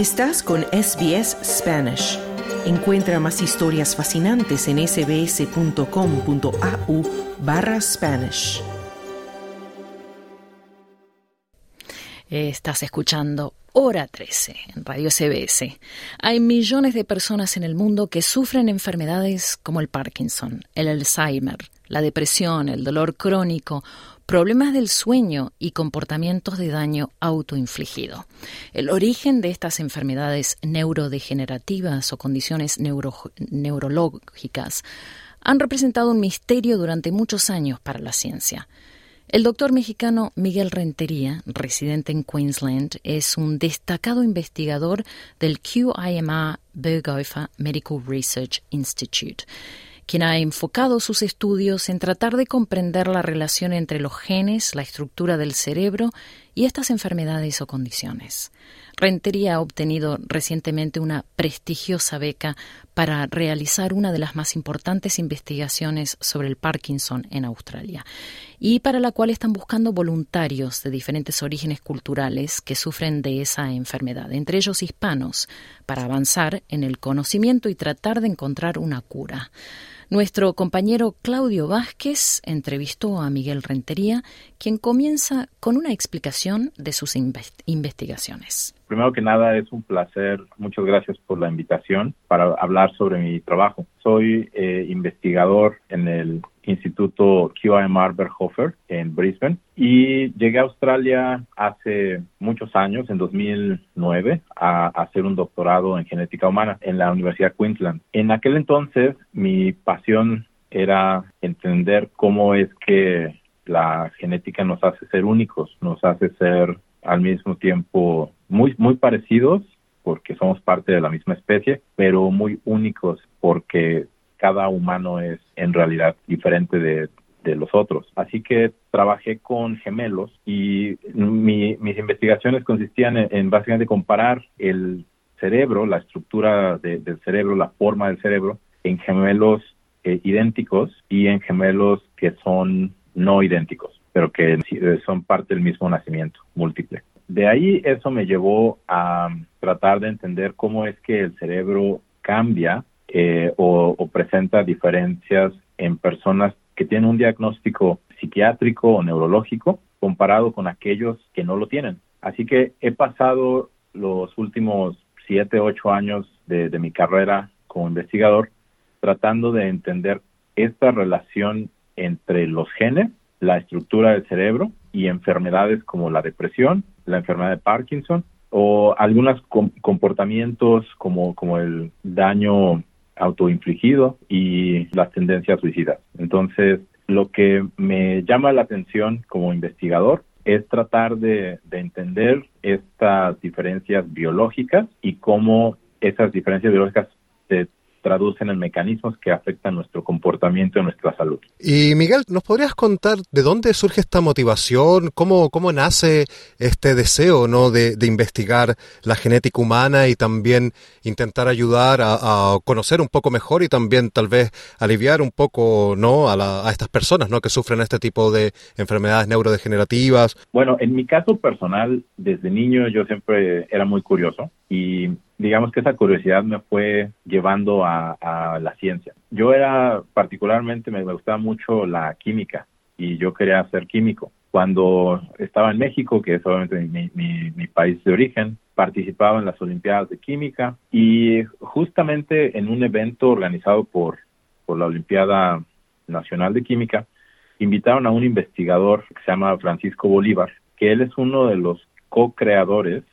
Estás con SBS Spanish. Encuentra más historias fascinantes en sbs.com.au barra Spanish. Estás escuchando Hora 13 en Radio SBS. Hay millones de personas en el mundo que sufren enfermedades como el Parkinson, el Alzheimer, la depresión, el dolor crónico problemas del sueño y comportamientos de daño autoinfligido. El origen de estas enfermedades neurodegenerativas o condiciones neurológicas han representado un misterio durante muchos años para la ciencia. El doctor mexicano Miguel Rentería, residente en Queensland, es un destacado investigador del QIMA Berghofer Medical Research Institute quien ha enfocado sus estudios en tratar de comprender la relación entre los genes, la estructura del cerebro y estas enfermedades o condiciones. Rentería ha obtenido recientemente una prestigiosa beca para realizar una de las más importantes investigaciones sobre el Parkinson en Australia y para la cual están buscando voluntarios de diferentes orígenes culturales que sufren de esa enfermedad, entre ellos hispanos, para avanzar en el conocimiento y tratar de encontrar una cura. Nuestro compañero Claudio Vázquez entrevistó a Miguel Rentería, quien comienza con una explicación de sus investigaciones. Primero que nada, es un placer. Muchas gracias por la invitación para hablar sobre mi trabajo. Soy eh, investigador en el Instituto QIMR Berghofer en Brisbane y llegué a Australia hace muchos años, en 2009, a, hacer un doctorado en genética humana en la Universidad Queensland. En aquel entonces mi pasión era entender cómo es que la genética nos hace ser únicos, nos hace ser al mismo tiempo muy, muy parecidos porque somos parte de la misma especie, pero muy únicos porque cada humano es en realidad diferente de, los otros. Así que trabajé con gemelos y mis investigaciones consistían en, básicamente comparar el cerebro, la estructura del cerebro, la forma del cerebro, en gemelos eh, idénticos y en gemelos que son no idénticos, pero que son parte del mismo nacimiento múltiple. De ahí eso me llevó a tratar de entender cómo es que el cerebro cambia eh, o, presenta diferencias en personas que tienen un diagnóstico psiquiátrico o neurológico comparado con aquellos que no lo tienen. Así que he pasado los últimos siete, ocho años de, de mi carrera como investigador tratando de entender esta relación entre los genes, la estructura del cerebro y enfermedades como la depresión, la enfermedad de Parkinson o algunos comportamientos como, como el daño autoinfligido y las tendencias suicidas. Entonces, lo que me llama la atención como investigador es tratar de, de entender estas diferencias biológicas y cómo esas diferencias biológicas se traducen en mecanismos que afectan nuestro comportamiento y nuestra salud. Y Miguel, ¿nos podrías contar de dónde surge esta motivación? ¿Cómo, cómo nace este deseo ¿no? de, investigar la genética humana y también intentar ayudar a, conocer un poco mejor y también tal vez aliviar un poco ¿no? a, a estas personas ¿no? que sufren este tipo de enfermedades neurodegenerativas? Bueno, en mi caso personal, desde niño yo siempre era muy curioso y digamos que esa curiosidad me fue llevando a, la ciencia. Yo era particularmente, me gustaba mucho la química y yo quería ser químico. Cuando estaba en México, que es obviamente mi, país de origen, participaba en las Olimpiadas de Química y justamente en un evento organizado por, por la Olimpiada Nacional de Química, invitaron a un investigador que se llama Francisco Bolívar, que él es uno de los co-creadores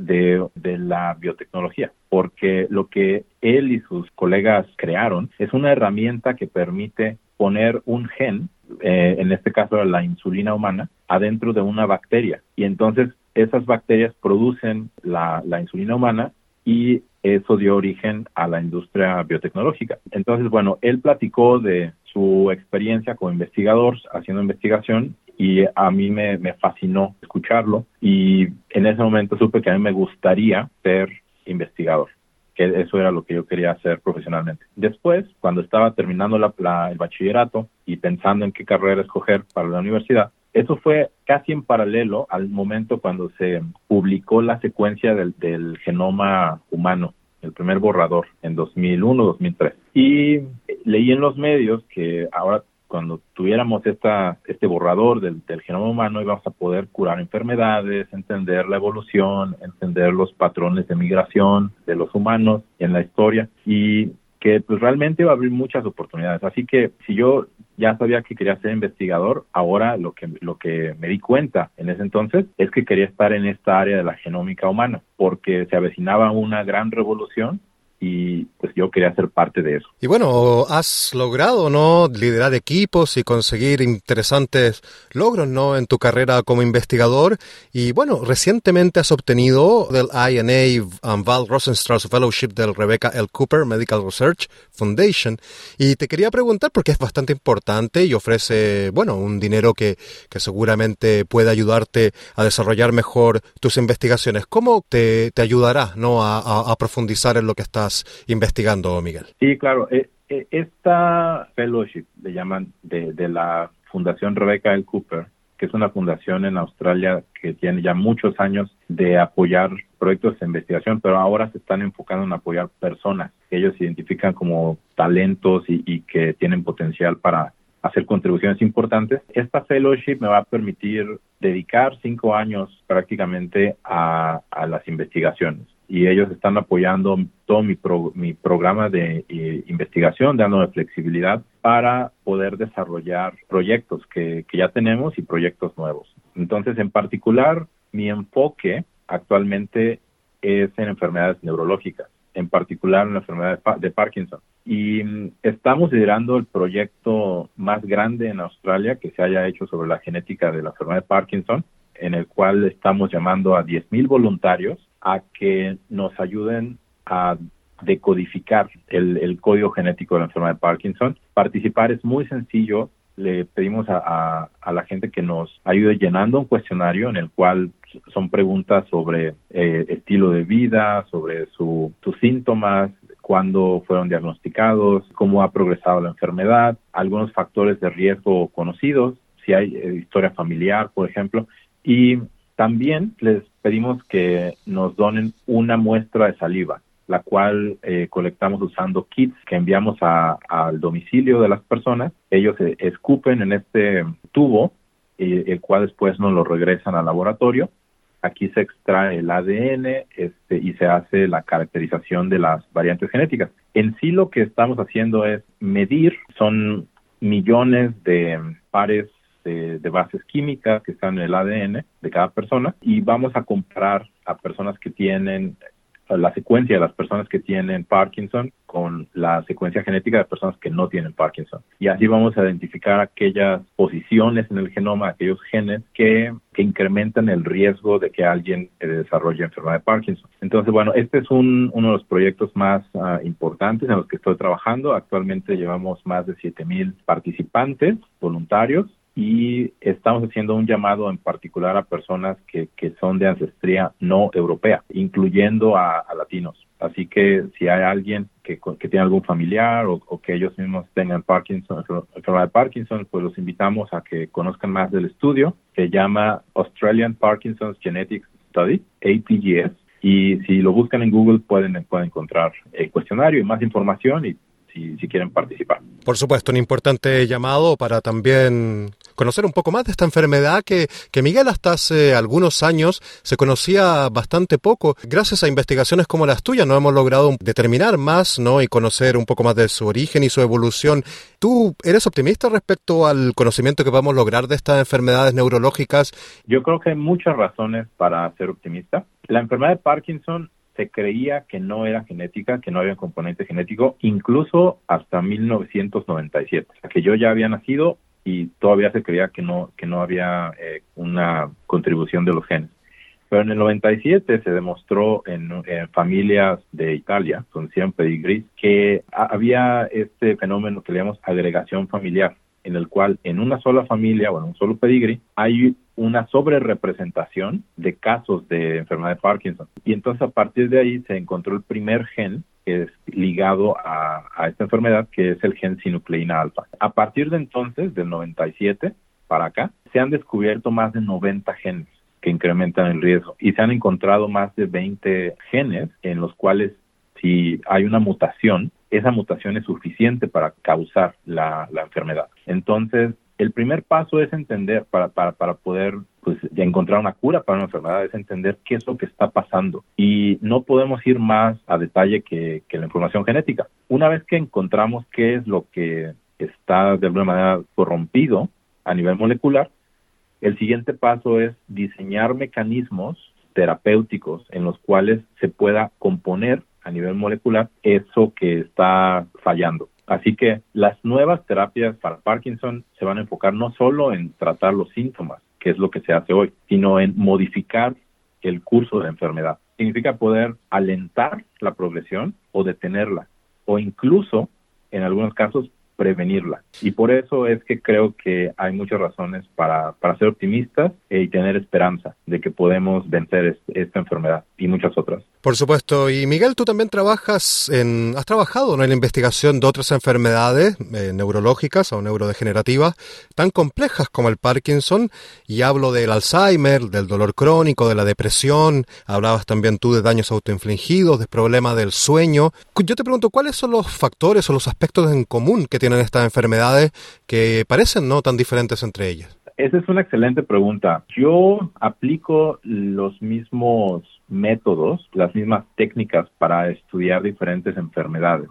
de, la biotecnología, porque lo que él y sus colegas crearon es una herramienta que permite poner un gen, eh, en este caso la insulina humana, adentro de una bacteria. Y entonces esas bacterias producen la, la insulina humana y eso dio origen a la industria biotecnológica. Entonces, bueno, él platicó de su experiencia como investigador haciendo investigación y a mí me, fascinó escucharlo y en ese momento supe que a mí me gustaría ser investigador que eso era lo que yo quería hacer profesionalmente. Después, cuando estaba terminando la, el bachillerato y pensando en qué carrera escoger para la universidad, Eso fue casi en paralelo al momento cuando se publicó la secuencia del, del genoma humano, el primer borrador, en 2001-2003. Y leí en los medios que ahora cuando tuviéramos esta, este borrador del, del, genoma humano íbamos a poder curar enfermedades, entender la evolución, entender los patrones de migración de los humanos en la historia y que pues realmente va a abrir muchas oportunidades. Así que si yo ya sabía que quería ser investigador, ahora lo que, lo que me di cuenta en ese entonces es que quería estar en esta área de la genómica humana, porque se avecinaba una gran revolución y pues yo quería ser parte de eso. Y bueno, has logrado, ¿no? Liderar equipos y conseguir interesantes logros, ¿no? En tu carrera como investigador. Y bueno, recientemente has obtenido del INA um, Val Rosenstrauss Fellowship del Rebecca L. Cooper Medical Research Foundation. Y te quería preguntar, porque es bastante importante y ofrece, bueno, un dinero que, que seguramente puede ayudarte a desarrollar mejor tus investigaciones. ¿Cómo te, te ayudará, ¿no? A, a, profundizar en lo que estás investigando, Miguel. Sí, claro. Eh, eh, esta fellowship, le llaman, de, la Fundación Rebecca L. Cooper, que es una fundación en Australia que tiene ya muchos años de apoyar proyectos de investigación, pero ahora se están enfocando en apoyar personas que ellos identifican como talentos y, y que tienen potencial para hacer contribuciones importantes. Esta fellowship me va a permitir dedicar cinco años prácticamente a las investigaciones y ellos están apoyando todo mi, mi programa de eh, investigación, dándome flexibilidad para poder desarrollar proyectos que, que ya tenemos y proyectos nuevos. Entonces, en particular, mi enfoque actualmente es en enfermedades neurológicas, en particular en la enfermedad de, Parkinson. Y mm, estamos liderando el proyecto más grande en Australia que se haya hecho sobre la genética de la enfermedad de Parkinson, en el cual estamos llamando a 10.000 voluntarios a que nos ayuden a decodificar el, código genético de la enfermedad de Parkinson. Participar es muy sencillo. Le pedimos a, la gente que nos ayude llenando un cuestionario en el cual son preguntas sobre eh, estilo de vida, sobre sus síntomas, cuándo fueron diagnosticados, cómo ha progresado la enfermedad, algunos factores de riesgo conocidos, si hay eh, historia familiar, por ejemplo, y también les pedimos que nos donen una muestra de saliva, la cual eh, colectamos usando kits que enviamos al domicilio de las personas. Ellos escupen en este tubo, el cual después nos lo regresan al laboratorio. Aquí se extrae el ADN este, y se hace la caracterización de las variantes genéticas. En sí lo que estamos haciendo es medir, son millones de pares de, bases químicas que están en el ADN de cada persona y vamos a comparar a personas que tienen la secuencia de las personas que tienen Parkinson con la secuencia genética de personas que no tienen Parkinson. Y así vamos a identificar aquellas posiciones en el genoma, aquellos genes que, que incrementan el riesgo de que alguien desarrolle enfermedad de Parkinson. Entonces, bueno, este es un, uno de los proyectos más uh, importantes en los que estoy trabajando. Actualmente llevamos más de 7.000 participantes voluntarios y estamos haciendo un llamado en particular a personas que, que son de ancestría no europea, incluyendo a, latinos. Así que si hay alguien que, que tiene algún familiar o, que ellos mismos tengan Parkinson, enfermedad de Parkinson, pues los invitamos a que conozcan más del estudio. Se llama Australian Parkinson's Genetics Study, APGS. Y si lo buscan en Google pueden, pueden encontrar el cuestionario y más información y si, si quieren participar. Por supuesto, un importante llamado para también conocer un poco más de esta enfermedad que, que Miguel hasta hace algunos años se conocía bastante poco. Gracias a investigaciones como las tuyas no hemos logrado determinar más ¿no? y conocer un poco más de su origen y su evolución. ¿Tú eres optimista respecto al conocimiento que a lograr de estas enfermedades neurológicas? Yo creo que hay muchas razones para ser optimista. La enfermedad de Parkinson se creía que no era genética, que no había componente genético, incluso hasta 1997, que yo ya había nacido y todavía se creía que no que no había eh, una contribución de los genes. Pero en el 97 se demostró en, familias de Italia, con 100 pedigrees, que había este fenómeno que le llamamos agregación familiar, en el cual en una sola familia o en un solo pedigrí hay una sobrerepresentación de casos de enfermedad de Parkinson. Y entonces a partir de ahí se encontró el primer gen que es ligado a, esta enfermedad, que es el gen sinucleína alfa. A partir de entonces, del 97, para acá, se han descubierto más de 90 genes que incrementan el riesgo y se han encontrado más de 20 genes en los cuales si hay una mutación, esa mutación es suficiente para causar la, enfermedad. Entonces, el primer paso es entender, para, para, para poder pues, encontrar una cura para una enfermedad, es entender qué es lo que está pasando. Y no podemos ir más a detalle que, que la información genética. Una vez que encontramos qué es lo que está de alguna manera corrompido a nivel molecular, el siguiente paso es diseñar mecanismos terapéuticos en los cuales se pueda componer a nivel molecular eso que está fallando. Así que las nuevas terapias para Parkinson se van a enfocar no solo en tratar los síntomas, que es lo que se hace hoy, sino en modificar el curso de la enfermedad. Significa poder alentar la progresión o detenerla, o incluso, en algunos casos, prevenirla. Y por eso es que creo que hay muchas razones para, para ser optimistas y tener esperanza de que podemos vencer esta enfermedad y muchas otras. Por supuesto. Y Miguel, tú también trabajas en, has trabajado en la investigación de otras enfermedades eh, neurológicas o neurodegenerativas tan complejas como el Parkinson. Y hablo del Alzheimer, del dolor crónico, de la depresión. Hablabas también tú de daños autoinfligidos, de problemas del sueño. Yo te pregunto, ¿cuáles son los factores o los aspectos en común que tienen estas enfermedades que parecen no tan diferentes entre ellas? Esa es una excelente pregunta. Yo aplico los mismos métodos, las mismas técnicas para estudiar diferentes enfermedades.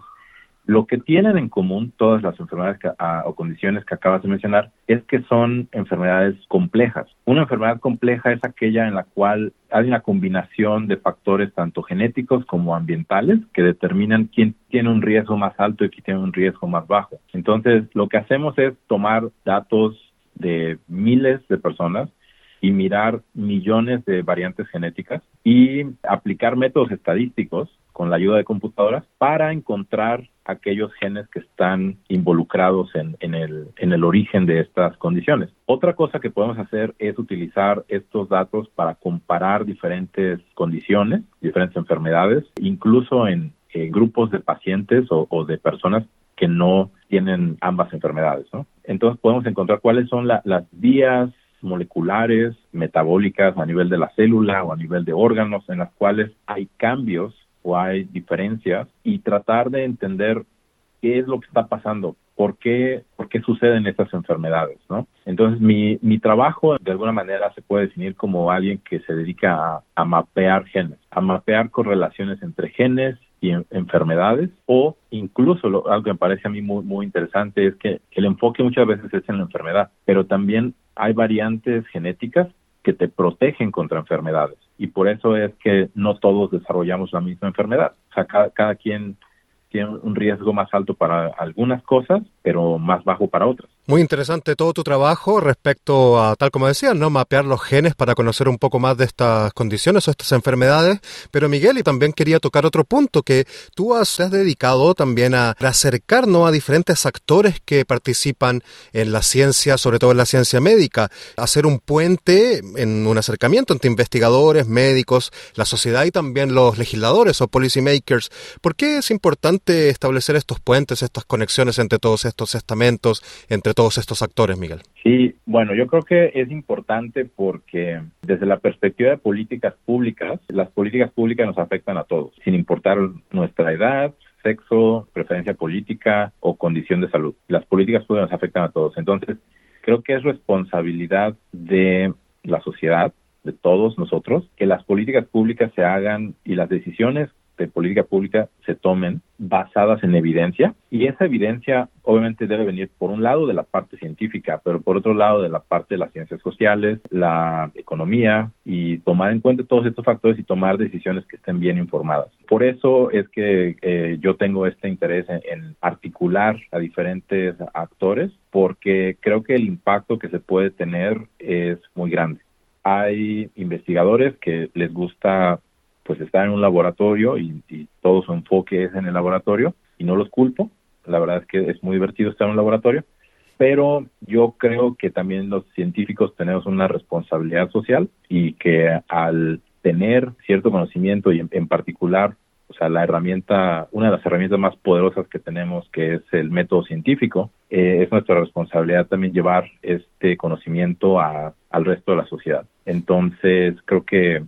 Lo que tienen en común todas las enfermedades ah, o condiciones que acabas de mencionar es que son enfermedades complejas. Una enfermedad compleja es aquella en la cual hay una combinación de factores tanto genéticos como ambientales que determinan quién tiene un riesgo más alto y quién tiene un riesgo más bajo. Entonces, lo que hacemos es tomar datos de miles de personas y mirar millones de variantes genéticas y aplicar métodos estadísticos con la ayuda de computadoras para encontrar aquellos genes que están involucrados en, el, en el origen de estas condiciones. Otra cosa que podemos hacer es utilizar estos datos para comparar diferentes condiciones, diferentes enfermedades, incluso en grupos de pacientes o, de personas que no tienen ambas enfermedades. ¿no? Entonces podemos encontrar cuáles son las vías moleculares, metabólicas a nivel de la célula o a nivel de órganos en las cuales hay cambios o hay diferencias y tratar de entender qué es lo que está pasando, por qué, por qué suceden estas enfermedades, ¿no? Entonces, mi, mi trabajo de alguna manera se puede definir como alguien que se dedica a mapear genes, a mapear correlaciones entre genes y enfermedades o incluso algo que me parece a mí muy, muy interesante es que el enfoque muchas veces es en la enfermedad, pero también hay variantes genéticas que te protegen contra enfermedades y por eso es que no todos desarrollamos la misma enfermedad. O sea, cada, cada quien tiene un riesgo más alto para algunas cosas, pero más bajo para otras. Muy interesante todo tu trabajo respecto a, tal como decías, ¿no? Mapear los genes para conocer un poco más de estas condiciones o estas enfermedades. Pero Miguel, y también quería tocar otro punto, que tú has, dedicado también a, acercarnos a diferentes actores que participan en la ciencia, sobre todo en la ciencia médica, hacer un puente en un acercamiento entre investigadores, médicos, la sociedad y también los legisladores o policymakers. ¿Por qué es importante establecer estos puentes, estas conexiones entre todos estos estamentos, entre todos estos actores, Miguel? Sí, bueno, yo creo que es importante porque desde la perspectiva de políticas públicas, las políticas públicas nos afectan a todos, sin importar nuestra edad, sexo, preferencia política o condición de salud. Las políticas públicas nos afectan a todos. Entonces, creo que es responsabilidad de la sociedad, de todos nosotros, que las políticas públicas se hagan y las decisiones de política pública se tomen basadas en evidencia y esa evidencia obviamente debe venir por un lado de la parte científica, pero por otro lado de la parte de las ciencias sociales, la economía y tomar en cuenta todos estos factores y tomar decisiones que estén bien informadas. Por eso es que eh, yo tengo este interés en articular a diferentes actores porque creo que el impacto que se puede tener es muy grande. Hay investigadores que les gusta pues está en un laboratorio y, todo su enfoque es en el laboratorio y no los culpo. La verdad es que es muy divertido estar en un laboratorio, pero yo creo que también los científicos tenemos una responsabilidad social y que al tener cierto conocimiento y en, particular O sea, la herramienta, una de las herramientas más poderosas que tenemos, que es el método científico, eh, es nuestra responsabilidad también llevar este conocimiento a, al resto de la sociedad. Entonces, creo que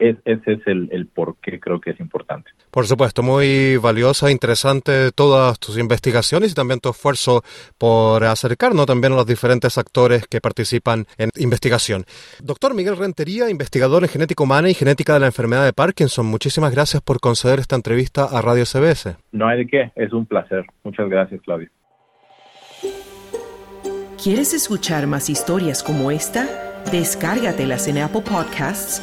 ese es el, el por qué creo que es importante. Por supuesto, muy valiosa, interesante todas tus investigaciones y también tu esfuerzo por acercarnos también a los diferentes actores que participan en investigación. Doctor Miguel Rentería, investigador en genética humana y genética de la enfermedad de Parkinson, muchísimas gracias por conceder esta entrevista a Radio CBS. No hay de qué, es un placer. Muchas gracias, Claudio. ¿Quieres escuchar más historias como esta? Descárgatelas en Apple Podcasts